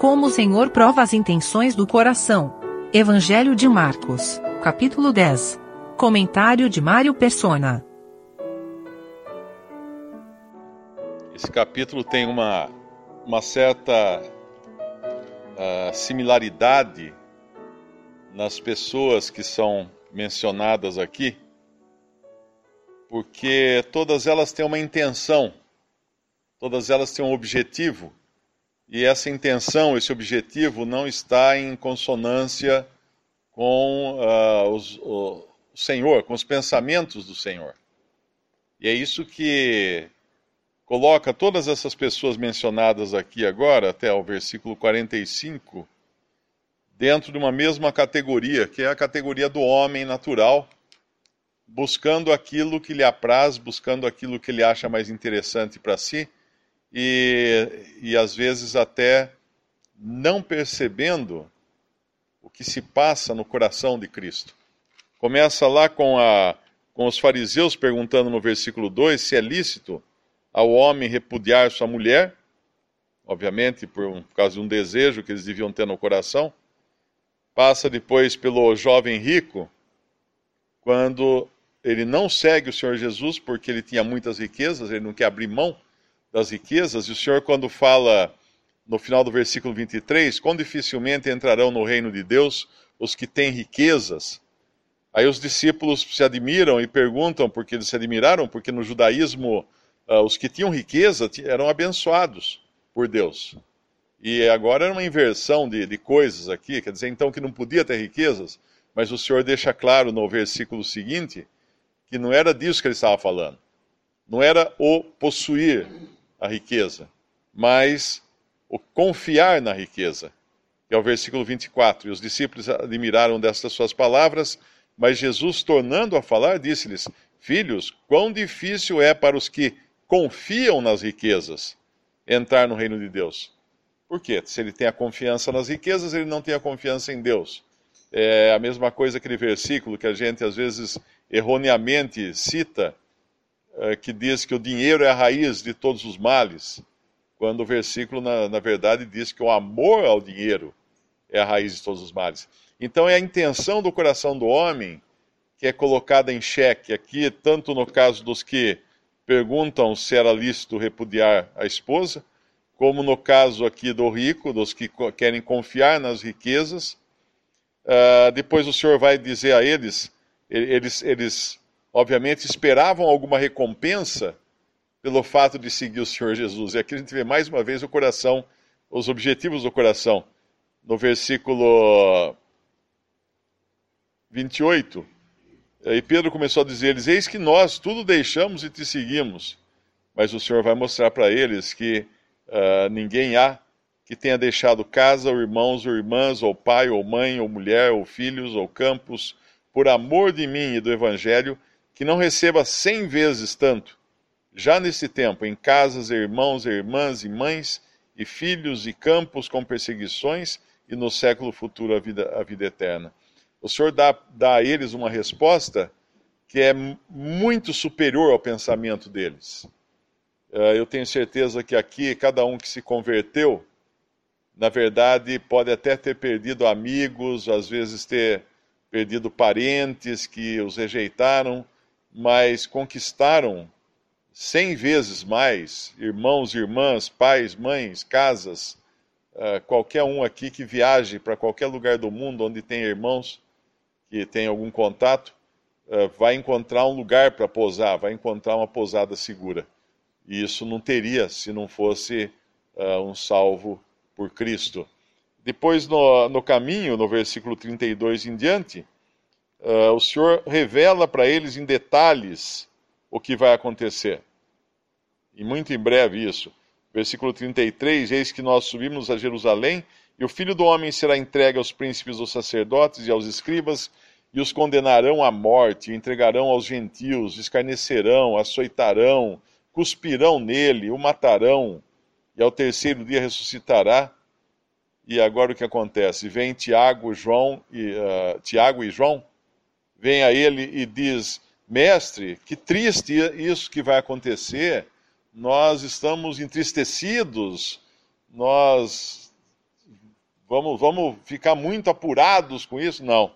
Como o Senhor prova as intenções do coração. Evangelho de Marcos, capítulo 10. Comentário de Mário Persona. Esse capítulo tem uma, uma certa uh, similaridade nas pessoas que são mencionadas aqui, porque todas elas têm uma intenção, todas elas têm um objetivo e essa intenção, esse objetivo não está em consonância com uh, os, o, Senhor, com os pensamentos do Senhor. E é isso que coloca todas essas pessoas mencionadas aqui agora, até o versículo 45, dentro de uma mesma categoria, que é a categoria do homem natural, buscando aquilo que lhe apraz, buscando aquilo que ele acha mais interessante para si e, e às vezes até não percebendo o que se passa no coração de Cristo. Começa lá com, a, com os fariseus perguntando no versículo 2 se é lícito ao homem repudiar sua mulher, obviamente por, por causa de um desejo que eles deviam ter no coração. Passa depois pelo jovem rico, quando ele não segue o Senhor Jesus porque ele tinha muitas riquezas, ele não quer abrir mão das riquezas, e o Senhor, quando fala no final do versículo 23, quão dificilmente entrarão no reino de Deus os que têm riquezas. Aí os discípulos se admiram e perguntam porque eles se admiraram, porque no judaísmo uh, os que tinham riqueza eram abençoados por Deus. E agora era uma inversão de, de coisas aqui, quer dizer então que não podia ter riquezas, mas o Senhor deixa claro no versículo seguinte que não era disso que ele estava falando. Não era o possuir, a riqueza, mas o confiar na riqueza, que é o versículo 24. E os discípulos admiraram destas suas palavras, mas Jesus, tornando a falar, disse-lhes: Filhos, quão difícil é para os que confiam nas riquezas entrar no reino de Deus. Por quê? Se ele tem a confiança nas riquezas, ele não tem a confiança em Deus. É a mesma coisa aquele versículo que a gente às vezes erroneamente cita, que diz que o dinheiro é a raiz de todos os males, quando o versículo, na, na verdade, diz que o amor ao dinheiro é a raiz de todos os males. Então é a intenção do coração do homem que é colocada em xeque aqui, tanto no caso dos que perguntam se era lícito repudiar a esposa, como no caso aqui do rico, dos que querem confiar nas riquezas. Uh, depois o Senhor vai dizer a eles, eles, eles obviamente, esperavam alguma recompensa pelo fato de seguir o Senhor Jesus. E aqui a gente vê mais uma vez o coração, os objetivos do coração. No versículo 28, e Pedro começou a dizer-lhes: Eis que nós tudo deixamos e te seguimos. Mas o Senhor vai mostrar para eles que uh, ninguém há que tenha deixado casa, ou irmãos, ou irmãs, ou pai, ou mãe, ou mulher, ou filhos, ou campos, por amor de mim e do Evangelho, que não receba cem vezes tanto, já nesse tempo, em casas, irmãos, irmãs e mães, e filhos e campos com perseguições, e no século futuro a vida, a vida eterna. O Senhor dá, dá a eles uma resposta que é muito superior ao pensamento deles. Eh, eu tenho certeza que aqui, cada um que se converteu, na verdade, pode até ter perdido amigos, às vezes ter perdido parentes que os rejeitaram, mas conquistaram cem vezes mais irmãos, irmãs, pais, mães, casas. Uh, qualquer um aqui que viaje para qualquer lugar do mundo onde tem irmãos que tem algum contato, uh, vai encontrar um lugar para pousar, vai encontrar uma pousada segura. E isso não teria se não fosse uh, um salvo por Cristo. Depois, no, no caminho, no versículo 32 em diante, uh, o Senhor revela para eles em detalhes o que vai acontecer. E muito em breve isso. Versículo 33: Eis que nós subimos a Jerusalém, e o filho do homem será entregue aos príncipes dos sacerdotes e aos escribas, e os condenarão à morte, entregarão aos gentios, escarnecerão, açoitarão, cuspirão nele, o matarão, e ao terceiro dia ressuscitará. E agora o que acontece? Vem Tiago, João e, uh, Tiago e João vem a ele e diz: Mestre, que triste isso que vai acontecer, nós estamos entristecidos, nós Vamos, vamos ficar muito apurados com isso? Não.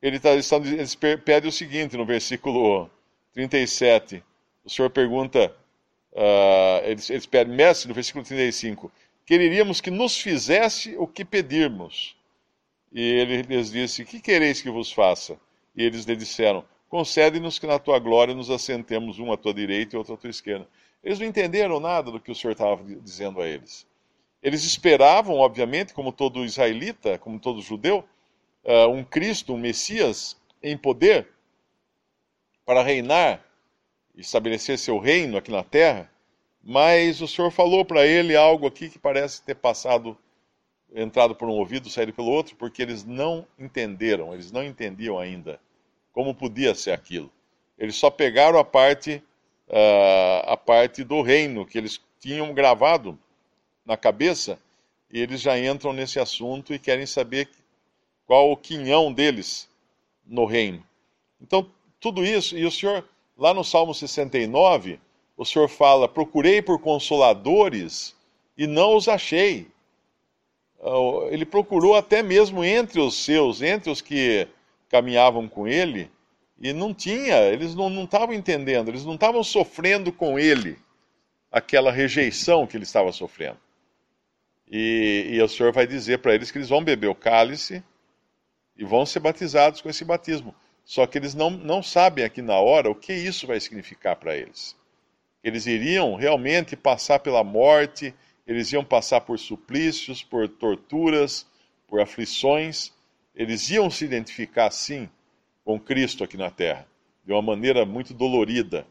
Ele tá, eles, pedem o seguinte no versículo 37. O Senhor pergunta, uh, eles, eles pedem, mestre, no versículo 35, quereríamos que nos fizesse o que pedirmos. E ele lhes disse, que quereis que vos faça? E eles lhe disseram, concede-nos que na tua glória nos assentemos um à tua direita e outro à tua esquerda. Eles não entenderam nada do que o Senhor estava dizendo a eles. Eles esperavam, obviamente, como todo israelita, como todo judeu, uh, um Cristo, um Messias em poder para reinar e estabelecer seu reino aqui na terra, mas o Senhor falou para ele algo aqui que parece ter passado, entrado por um ouvido, saído pelo outro, porque eles não entenderam, eles não entendiam ainda como podia ser aquilo. Eles só pegaram a parte, uh, a parte do reino que eles tinham gravado na cabeça e eles já entram nesse assunto e querem saber qual o quinhão deles no reino. Então, tudo isso, e o Senhor, lá no Salmo 69, o Senhor fala: Procurei por consoladores e não os achei. Ah, ele procurou até mesmo entre os seus, entre os que caminhavam com ele, e não tinha, eles não estavam entendendo, eles não estavam sofrendo com ele aquela rejeição que ele estava sofrendo. E, e o Senhor vai dizer para eles que eles vão beber o cálice e vão ser batizados com esse batismo. Só que eles não, não sabem aqui na hora o que isso vai significar para eles. Eles iriam realmente passar pela morte, eles iam passar por suplícios, por torturas, por aflições. Eles iam se identificar, sim, com Cristo aqui na terra, de uma maneira muito dolorida.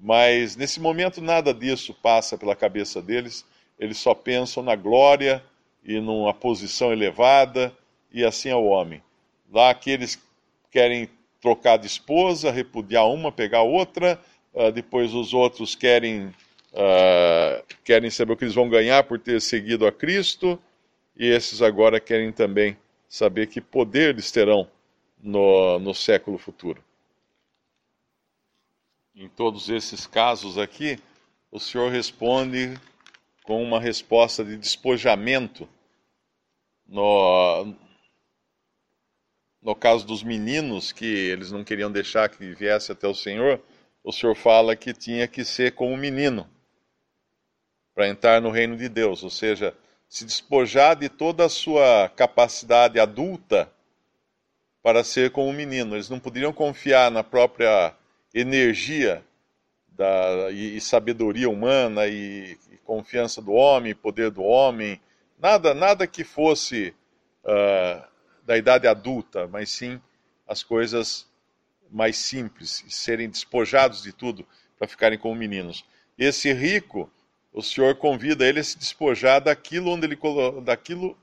Mas nesse momento nada disso passa pela cabeça deles eles só pensam na glória e numa posição elevada, e assim é o homem. Lá aqueles querem trocar de esposa, repudiar uma, pegar outra, uh, depois os outros querem, uh, querem saber o que eles vão ganhar por ter seguido a Cristo, e esses agora querem também saber que poder eles terão no, no século futuro. Em todos esses casos aqui, o Senhor responde com uma resposta de despojamento. No, no caso dos meninos, que eles não queriam deixar que viesse até o Senhor, o Senhor fala que tinha que ser como menino para entrar no reino de Deus, ou seja, se despojar de toda a sua capacidade adulta para ser como um menino. Eles não poderiam confiar na própria energia da, e, e sabedoria humana e, e, confiança do homem, poder do homem, nada, nada que fosse uh, da idade adulta, mas sim as coisas mais simples, serem despojados de tudo para ficarem como meninos. Esse rico, o Senhor convida ele a se despojar daquilo, onde ele, daquilo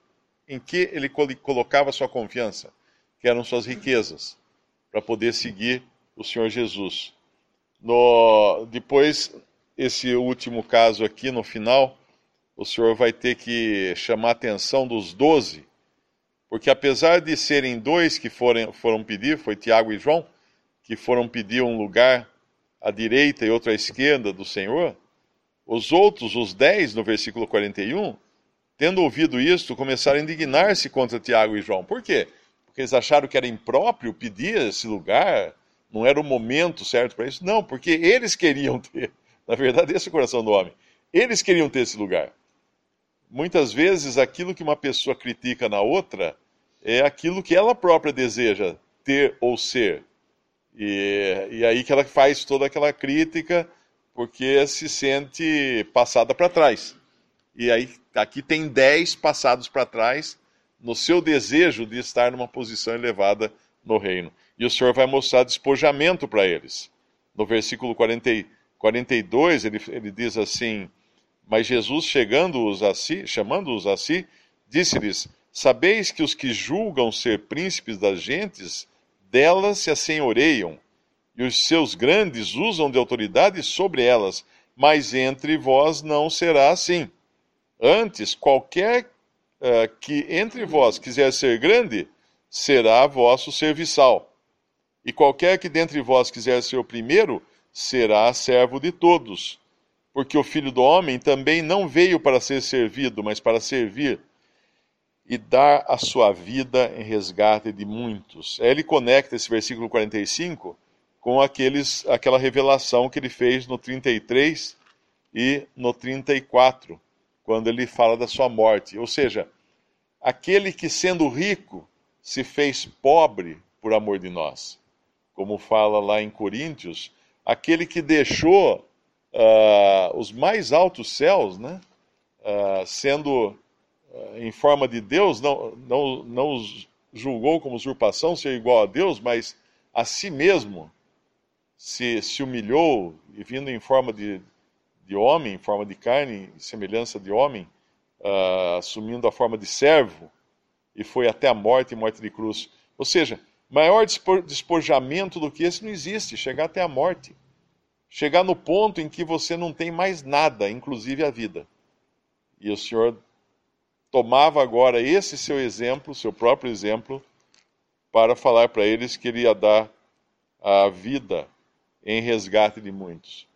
em que ele colocava sua confiança, que eram suas riquezas, para poder seguir o Senhor Jesus. No, depois, esse último caso aqui no final, o senhor vai ter que chamar a atenção dos doze, porque apesar de serem dois que foram, foram pedir, foi Tiago e João, que foram pedir um lugar à direita e outro à esquerda do Senhor, os outros, os dez, no versículo 41, tendo ouvido isto, começaram a indignar-se contra Tiago e João. Por quê? Porque eles acharam que era impróprio pedir esse lugar não era o momento certo para isso. Não, porque eles queriam ter. Na verdade, esse é o coração do homem. Eles queriam ter esse lugar. Muitas vezes, aquilo que uma pessoa critica na outra é aquilo que ela própria deseja ter ou ser. E, e aí que ela faz toda aquela crítica porque se sente passada para trás. E aí, aqui tem dez passados para trás no seu desejo de estar numa posição elevada no reino. E o Senhor vai mostrar despojamento para eles. No versículo 40, 42, ele, ele diz assim: Mas Jesus, chegando-os a si, chamando-os a si, disse-lhes: Sabeis que os que julgam ser príncipes das gentes, delas se assenhoreiam, e os seus grandes usam de autoridade sobre elas, mas entre vós não será assim. Antes, qualquer uh, que entre vós quiser ser grande, será vosso serviçal. E qualquer que dentre vós quiser ser o primeiro, será servo de todos. Porque o filho do homem também não veio para ser servido, mas para servir e dar a sua vida em resgate de muitos. Ele conecta esse versículo 45 com aqueles, aquela revelação que ele fez no 33 e no 34, quando ele fala da sua morte. Ou seja, aquele que sendo rico se fez pobre por amor de nós. Como fala lá em Coríntios, aquele que deixou uh, os mais altos céus, né, uh, sendo eh, em forma de Deus, não, não, não os julgou como usurpação ser igual a Deus, mas a si mesmo se, se humilhou e vindo em forma de, de homem, em forma de carne, semelhança de homem, uh, assumindo a forma de servo, e foi até a morte e morte de cruz. Ou seja, maior despojamento do que esse não existe, chegar até a morte. Chegar no ponto em que você não tem mais nada, inclusive a vida. E o Senhor tomava agora esse seu exemplo, seu próprio exemplo, para falar para eles que ele ia dar a vida em resgate de muitos.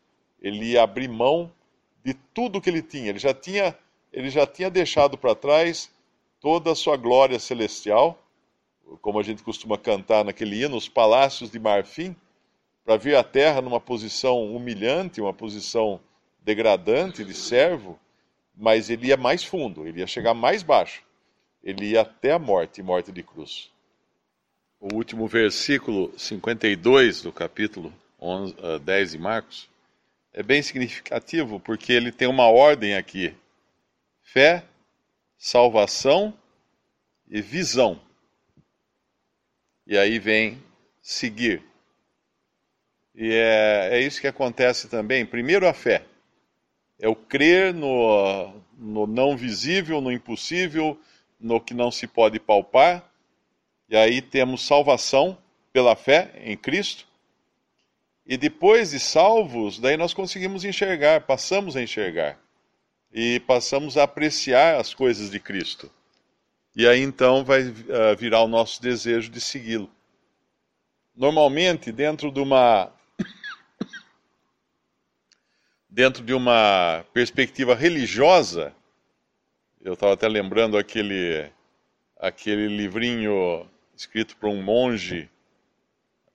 Ele ia abrir mão de tudo que ele tinha. Ele já tinha, ele já tinha deixado para trás toda a sua glória celestial, como a gente costuma cantar naquele hino, os palácios de marfim, para vir à terra numa posição humilhante, uma posição degradante de servo, mas ele ia mais fundo, ele ia chegar mais baixo. Ele ia até a morte, morte de cruz. O último versículo 52 do capítulo 11, uh, 10 de Marcos é bem significativo porque ele tem uma ordem aqui: fé, salvação e visão. E aí vem seguir. E é, é isso que acontece também. Primeiro a fé é o crer no, no não visível, no impossível, no que não se pode palpar. E aí temos salvação pela fé em Cristo. E depois de salvos, daí nós conseguimos enxergar, passamos a enxergar. E passamos a apreciar as coisas de Cristo. E aí então vai uh, virar o nosso desejo de segui-lo. Normalmente, dentro de uma dentro de uma perspectiva religiosa, eu estava até lembrando aquele, aquele livrinho escrito por um monge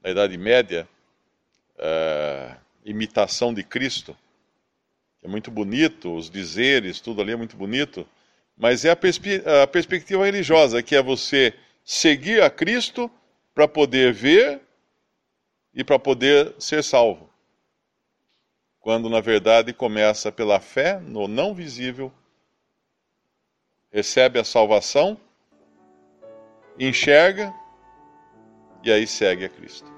da Idade Média, uh, Imitação de Cristo, é muito bonito, os dizeres, tudo ali é muito bonito, mas é a, a perspectiva religiosa, que é você seguir a Cristo para poder ver e para poder ser salvo quando na verdade começa pela fé no não visível, recebe a salvação, enxerga e aí segue a Cristo.